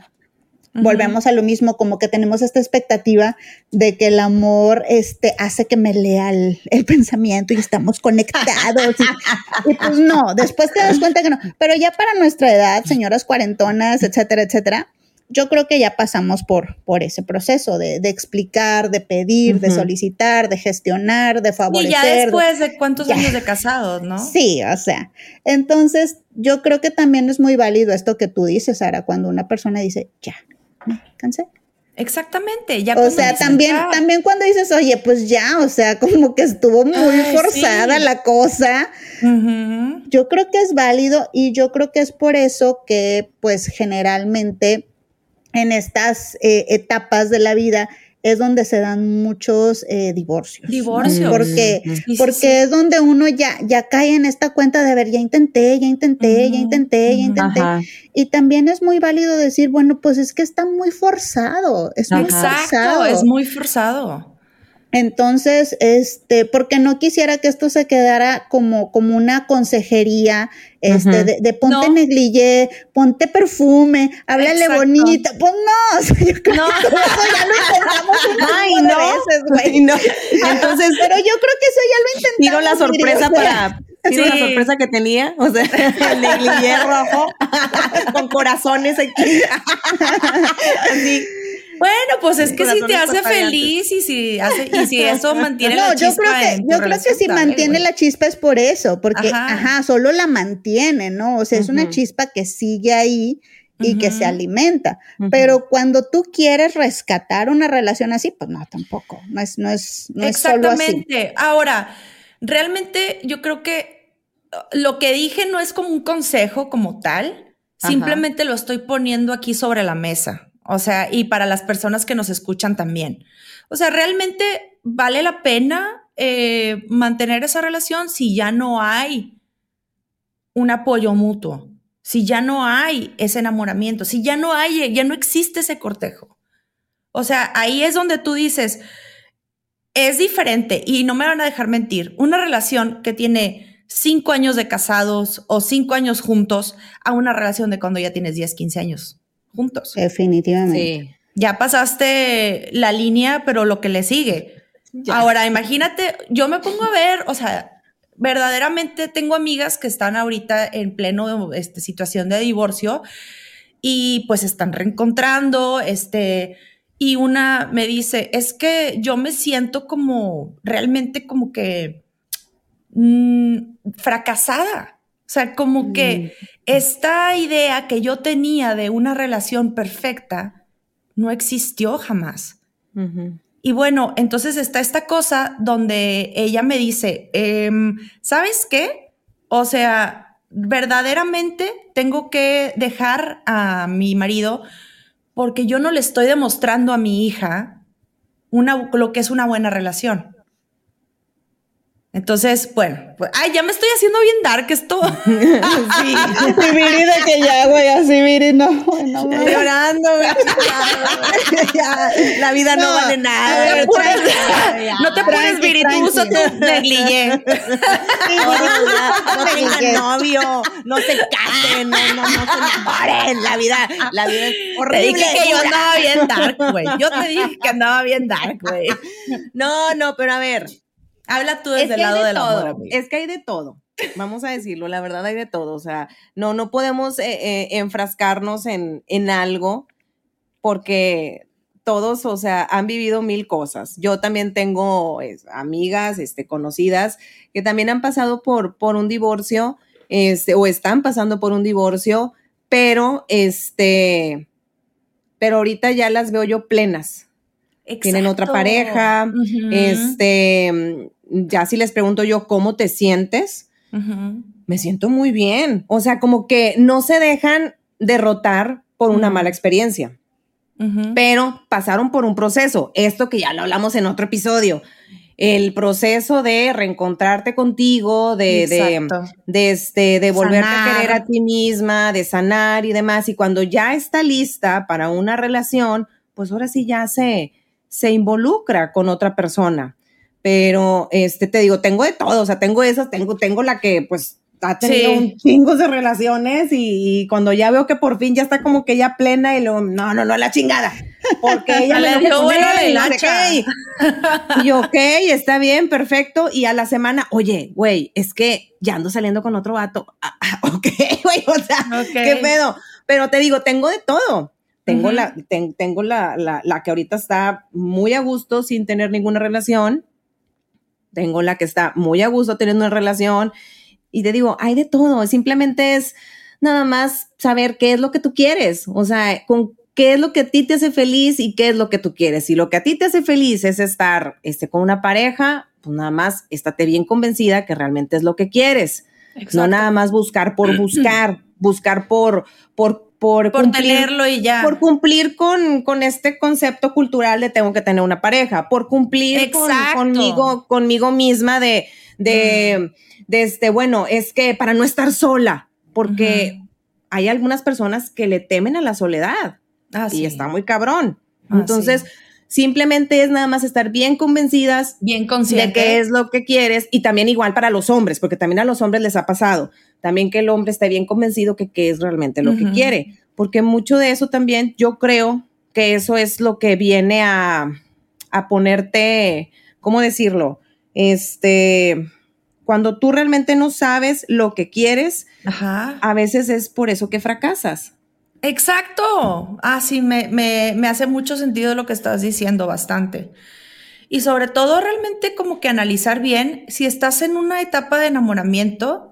Volvemos a lo mismo, como que tenemos esta expectativa de que el amor este, hace que me lea el, pensamiento y estamos conectados. <laughs> y, pues no, después te das cuenta que no. Pero ya para nuestra edad, señoras cuarentonas, etcétera, etcétera, yo creo que ya pasamos por, por ese proceso de, explicar, de pedir, de solicitar, de gestionar, de favorecer. Y ya después de cuántos años de casados, ¿no? Sí, o sea, entonces yo creo que también es muy válido esto que tú dices, Sara, cuando una persona dice, ya, me cansé. Exactamente, ya. O sea, también, también cuando dices, oye, pues ya, o sea, como que estuvo muy forzada la cosa. Yo creo que es válido y yo creo que es por eso que, pues, generalmente en estas eh, etapas de la vida es donde se dan muchos eh, divorcios. Divorcios. Porque, Sí, sí, porque sí. es donde uno ya, ya cae en esta cuenta de ver, ya intenté, ya intenté, ya intenté, ya intenté. Ajá. Y también es muy válido decir, bueno, pues es que está muy forzado, es muy Ajá. Exacto, forzado. es muy forzado. Entonces, este, porque no quisiera que esto se quedara como, como una consejería, este, de, de ponte No. negligé, ponte perfume, háblale Exacto. bonito. Pues no, <laughs> o sea, yo creo No. que todo eso ya lo intentamos un Ay, no. veces, güey. No. <laughs> Entonces, Pero yo creo que eso ya lo intentamos. tiro la sorpresa o sea, para. <laughs> Tiro la Sí. sorpresa que tenía, o sea, el negligé rojo con corazones aquí. Así. Bueno, pues es que si te hace feliz y si hace, y si eso <laughs> mantiene la No, yo chispa creo que, en yo creo que si mantiene la chispa es por eso, porque, Ajá. ajá, solo la mantiene, ¿no? O sea, es una chispa que sigue ahí y que se alimenta. Pero cuando tú quieres rescatar una relación así, pues no, tampoco. No es, no es, no es solo así. Exactamente. Ahora, realmente yo creo que uh, lo que dije no es como un consejo como tal, Ajá. simplemente lo estoy poniendo aquí sobre la mesa. O sea, y para las personas que nos escuchan también. O sea, realmente vale la pena eh, mantener esa relación si ya no hay un apoyo mutuo, si ya no hay ese enamoramiento, si ya no hay, ya no existe ese cortejo. O sea, ahí es donde tú dices, es diferente y no me van a dejar mentir. Una relación que tiene cinco años de casados o cinco años juntos a una relación de cuando ya tienes 10, 15 años juntos. Definitivamente. Sí. Ya pasaste la línea, pero lo que le sigue. Ya. Ahora, imagínate, yo me pongo a ver, o sea, verdaderamente tengo amigas que están ahorita en pleno este, situación de divorcio y pues están reencontrando, este, y una me dice, es que yo me siento como realmente como que mm, fracasada. O sea, como que esta idea que yo tenía de una relación perfecta no existió jamás. Y bueno, entonces está esta cosa donde ella me dice, em, ¿sabes qué? O sea, verdaderamente tengo que dejar a mi marido porque yo no le estoy demostrando a mi hija una, lo que es una buena relación. Entonces, bueno, pues, ay, ya me estoy haciendo bien dark esto. <laughs> Sí. <laughs> Sí, Viri, de que ya, güey, así, Viri, no, no, llorando, güey. <laughs> Ya, la vida no, No, vale nada. Ya. no te tranqui, Viri, tú usa tu negligé. No, no tengan novio, no se casen, no, no, no se enamoren. La vida, la vida es Te horrible. dije que yo andaba bien dark, güey. Yo te dije que andaba bien dark, güey. No, no, pero a ver, Habla tú es desde que el lado de del todo, amor, es que hay de todo. Vamos a decirlo, la verdad hay de todo. O sea, no, no podemos eh, eh, enfrascarnos en, en algo porque todos, o sea, han vivido mil cosas. Yo también tengo es, amigas, este, conocidas que también han pasado por, por un divorcio, este, o están pasando por un divorcio, pero este, pero ahorita ya las veo yo plenas. Tienen otra pareja, este, ya si les pregunto yo cómo te sientes, me siento muy bien. O sea, como que no se dejan derrotar por una mala experiencia, pero pasaron por un proceso. Esto que ya lo hablamos en otro episodio. El proceso de reencontrarte contigo, de, de, este, de volverte a querer a ti misma, de sanar y demás. Y cuando ya está lista para una relación, pues ahora sí ya se, se involucra con otra persona. Pero, este, te digo, tengo de todo, o sea, tengo esas, tengo, tengo la que, pues, ha tenido Sí. un chingo de relaciones y, y cuando ya veo que por fin ya está como que ya plena y luego, no, no, no, la chingada, porque ella <laughs> Le me dio buena y no sé hilacha. qué, y- yo, ok, está bien, perfecto. Y a la semana, oye, güey, es que ya ando saliendo con otro vato. Ah, <laughs> ok, güey, o sea, Ok. qué pedo. Pero te digo, tengo de todo. Tengo, la, ten- tengo la, la, la que ahorita está muy a gusto sin tener ninguna relación. Tengo la que está muy a gusto teniendo una relación. Y te digo, hay de todo. Simplemente es nada más saber qué es lo que tú quieres. O sea, con qué es lo que a ti te hace feliz y qué es lo que tú quieres. Si lo que a ti te hace feliz es estar este, con una pareja, pues nada más estate bien convencida que realmente es lo que quieres. No nada más buscar por buscar, buscar por, por por, Por cumplir, tenerlo y ya. por cumplir con, con este concepto cultural de tengo que tener una pareja, por cumplir con- conmigo, conmigo misma de, de, de este, bueno, es que para no estar sola, porque hay algunas personas que le temen a la soledad Ah, y sí. está muy cabrón. Ah, Entonces, sí. simplemente es nada más estar bien convencidas bien de consciente. qué es lo que quieres y también igual para los hombres, porque también a los hombres les ha pasado, también que el hombre esté bien convencido que qué es realmente lo que quiere, porque mucho de eso también yo creo que eso es lo que viene a, a ponerte, ¿cómo decirlo? Este, cuando tú realmente no sabes lo que quieres, Ajá. a veces es por eso que fracasas. Exacto. Ah, sí, me, me, me hace mucho sentido lo que estás diciendo, bastante. Y sobre todo, realmente como que analizar bien si estás en una etapa de enamoramiento,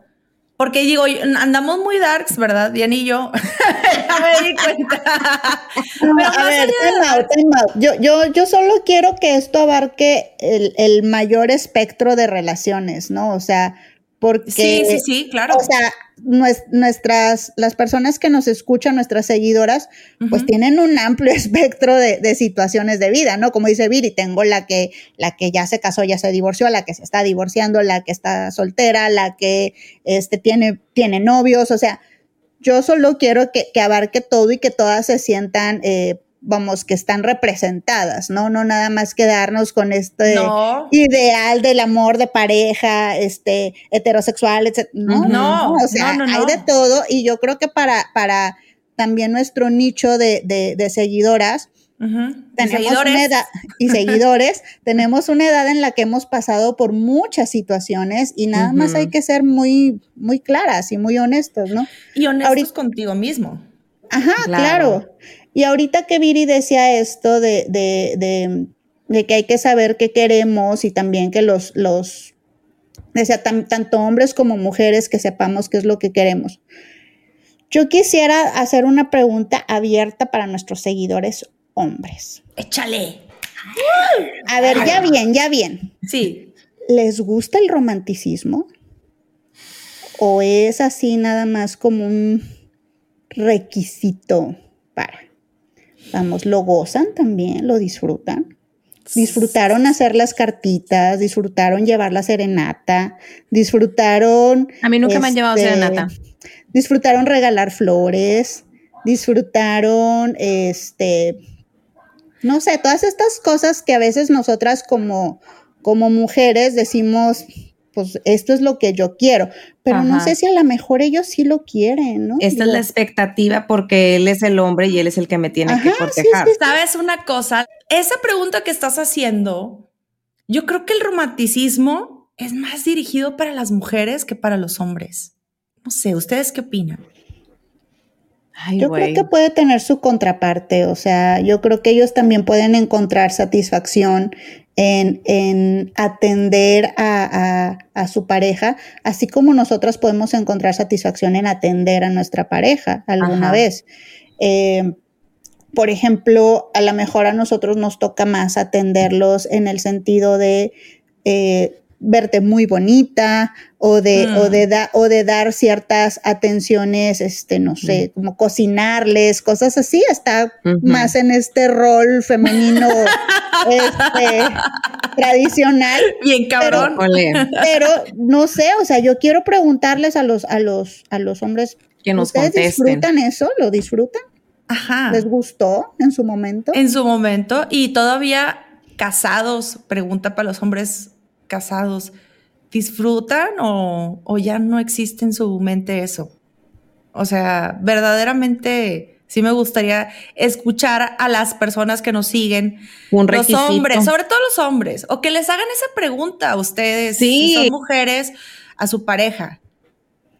porque digo, andamos muy darks, ¿verdad? Diana y yo. <laughs> ya me di cuenta. <laughs> Pero a ver, allá de time out, darks- time out. Yo, yo, yo solo quiero que esto abarque el, el mayor espectro de relaciones, ¿no? O sea, porque... Sí, sí, sí, claro. O sea, nues- nuestras, las personas que nos escuchan, nuestras seguidoras, pues tienen un amplio <laughs> espectro de, de situaciones de vida, ¿no? Como dice Viri, tengo la que, la que ya se casó, ya se divorció, la que se está divorciando, la que está soltera, la que este, tiene, tiene novios, o sea, yo solo quiero que, que abarque todo y que todas se sientan, eh, vamos, que están representadas, ¿no? No nada más quedarnos con este no. ideal del amor de pareja, este, heterosexual, etc. No, no, o sea, No, no, hay de todo y yo creo que para, para también nuestro nicho de, de, de seguidoras, tenemos seguidores. una edad, y <laughs> seguidores, tenemos una edad en la que hemos pasado por muchas situaciones y nada más hay que ser muy, muy claras y muy honestos, ¿no? Y honestos Ahorita- contigo mismo. Ajá, Claro. claro. Y ahorita que Viri decía esto de, de, de, de que hay que saber qué queremos y también que los, los decía, tan- tanto hombres como mujeres que sepamos qué es lo que queremos. Yo quisiera hacer una pregunta abierta para nuestros seguidores hombres. Échale. A ver, ya bien, ya bien. Sí. ¿Les gusta el romanticismo? ¿O es así nada más como un requisito para? Vamos, ¿lo gozan también? ¿Lo disfrutan? Disfrutaron hacer las cartitas, disfrutaron llevar la serenata, disfrutaron... A mí nunca me han llevado este, serenata. Disfrutaron regalar flores, disfrutaron, este, no sé, todas estas cosas que a veces nosotras como, como mujeres decimos, pues esto es lo que yo quiero, pero no sé si a lo mejor ellos sí lo quieren, ¿no? Esta es la expectativa porque él es el hombre y él es el que me tiene que sí, sí, ¿Sabes una cosa? Esa pregunta que estás haciendo, yo creo que el romanticismo es más dirigido para las mujeres que para los hombres. No sé, ¿ustedes qué opinan? Ay, Yo creo que puede tener su contraparte, o sea, yo creo que ellos también pueden encontrar satisfacción en, en atender a, a- a su pareja, así como nosotras podemos encontrar satisfacción en atender a nuestra pareja alguna Ajá. vez. Eh, por ejemplo, a lo mejor a nosotros nos toca más atenderlos en el sentido de eh, verte muy bonita o de, Mm. o, de da- o de dar ciertas atenciones, este, no sé, como cocinarles, cosas así, está más en este rol femenino <laughs> este, tradicional. Bien cabrón. Pero no sé, o sea, yo quiero preguntarles a los, a los, a los hombres, que nos ¿ustedes contesten. disfrutan eso? ¿Lo disfrutan? Ajá. ¿Les gustó en su momento? En su momento. Y todavía casados, pregunta para los hombres casados, ¿disfrutan o, o ya no existe en su mente eso? O sea, verdaderamente sí me gustaría escuchar a las personas que nos siguen, Un los hombres, sobre todo los hombres, o que les hagan esa pregunta a ustedes, si Sí. son mujeres, a su pareja.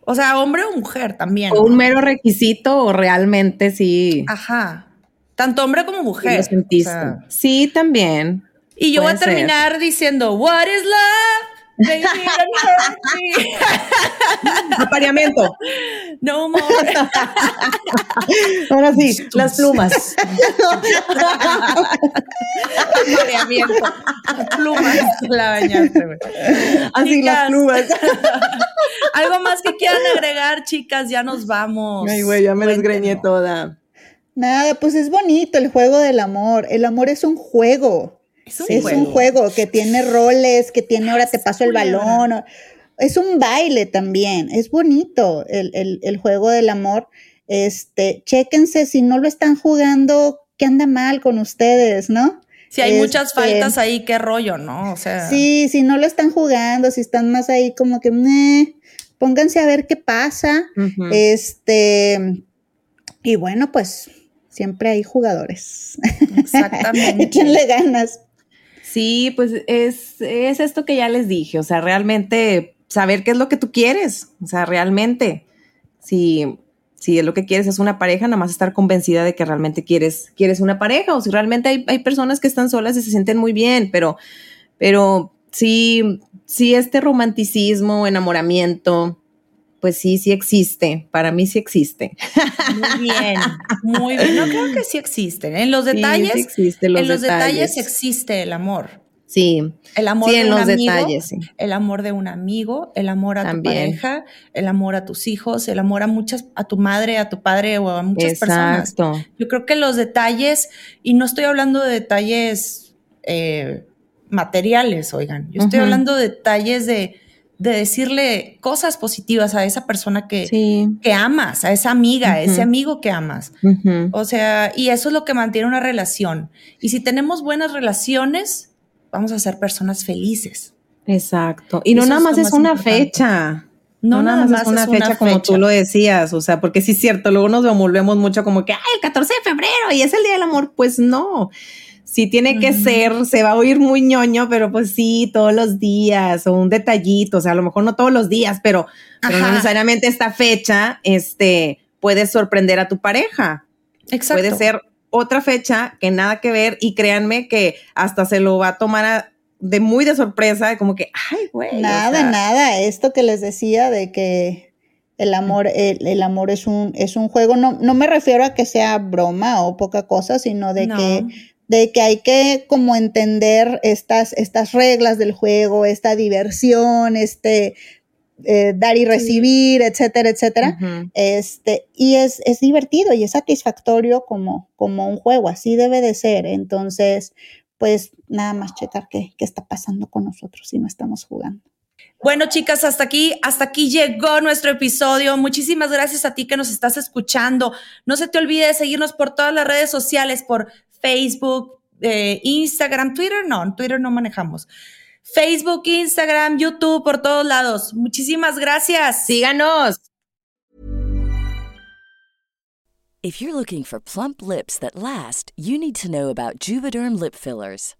O sea, hombre o mujer también. O ¿no? un mero requisito o realmente sí. Ajá. Tanto hombre como sí mujer. lo sentiste. O sea, sí, también. Y yo voy a ser. terminar diciendo, What is love? Baby, don't hurt me. Apareamiento. No more. <laughs> Ahora sí, las plumas. Mareamiento. Plumas. La bañaste, güey. Así Chicas. las plumas. <laughs> Algo más que quieran agregar, chicas, ya nos vamos. Ay, güey, ya me desgreñé toda. Nada, pues es bonito el juego del amor. El amor es un juego. Es un es juego. un juego que tiene roles, que tiene ahora te paso el balón. Es un baile también. Es bonito el, el- el juego del amor. Este, chéquense si no lo están jugando, ¿qué anda mal con ustedes, no? Si hay muchas Este, faltas ahí, qué rollo, ¿no? O sea, Sí, si no lo están jugando, si están más ahí como que, "Meh", pónganse a ver qué pasa. Este, y bueno, pues siempre hay jugadores. exactamente. <laughs> Échenle ganas. Sí, pues es, es esto que ya les dije, o sea, realmente saber qué es lo que tú quieres, o sea, realmente, si, si es lo que quieres es una pareja, nada más estar convencida de que realmente quieres, quieres una pareja, o si realmente hay, hay personas que están solas y se sienten muy bien, pero, pero sí, sí este romanticismo, enamoramiento, pues sí, sí existe, para mí sí existe. Muy bien, muy bien. No creo que sí existen. En los Sí, detalles, sí existe, los en los detalles. existe el amor. Sí, El amor sí, de en un los amigo, detalles, sí. el amor de un amigo, el amor a También. tu pareja, el amor a tus hijos, el amor a muchas, a tu madre, a tu padre o a muchas personas. Exacto. Yo creo que los detalles, y no estoy hablando de detalles eh, materiales, oigan, yo estoy hablando de detalles de, de decirle cosas positivas a esa persona que, Sí. que amas, a esa amiga, a ese amigo que amas. O sea, y eso es lo que mantiene una relación. Y si tenemos buenas relaciones, vamos a ser personas felices. Exacto. Y no nada es más es una importante. fecha. No, No, nada más es una fecha como fecha. tú lo decías, o sea, porque sí es cierto, luego nos volvemos mucho como que, ay, el 14 de febrero y es el Día del Amor, pues no. Sí tiene que ser, se va a oír muy ñoño, pero pues sí, todos los días o un detallito, o sea, a lo mejor no todos los días, pero, pero no Ajá. necesariamente esta fecha, este, puede sorprender a tu pareja. Exacto. Puede ser otra fecha que nada que ver y créanme que hasta se lo va a tomar a- de muy de sorpresa, como que, ay, güey. o Nada, sea, nada. Esto que les decía de que el amor, el, el amor es un, es un juego. No, no me refiero a que sea broma o poca cosa, sino de No. que, de que hay que como entender estas, estas reglas del juego, esta diversión, este eh, dar y recibir, etcétera, etcétera. Este, y es, es divertido y es satisfactorio como, como un juego, así debe de ser. Entonces, pues nada más checar qué, qué está pasando con nosotros si no estamos jugando. Bueno, chicas, hasta aquí, hasta aquí llegó nuestro episodio. Muchísimas gracias a ti que nos estás escuchando. No se te olvide de seguirnos por todas las redes sociales, por Facebook, eh, Instagram, Twitter no, en Twitter no manejamos. Facebook, Instagram, YouTube, por todos lados. Muchísimas gracias. Síganos. If you're looking for plump lips that last, you need to know about Juvederm lip fillers.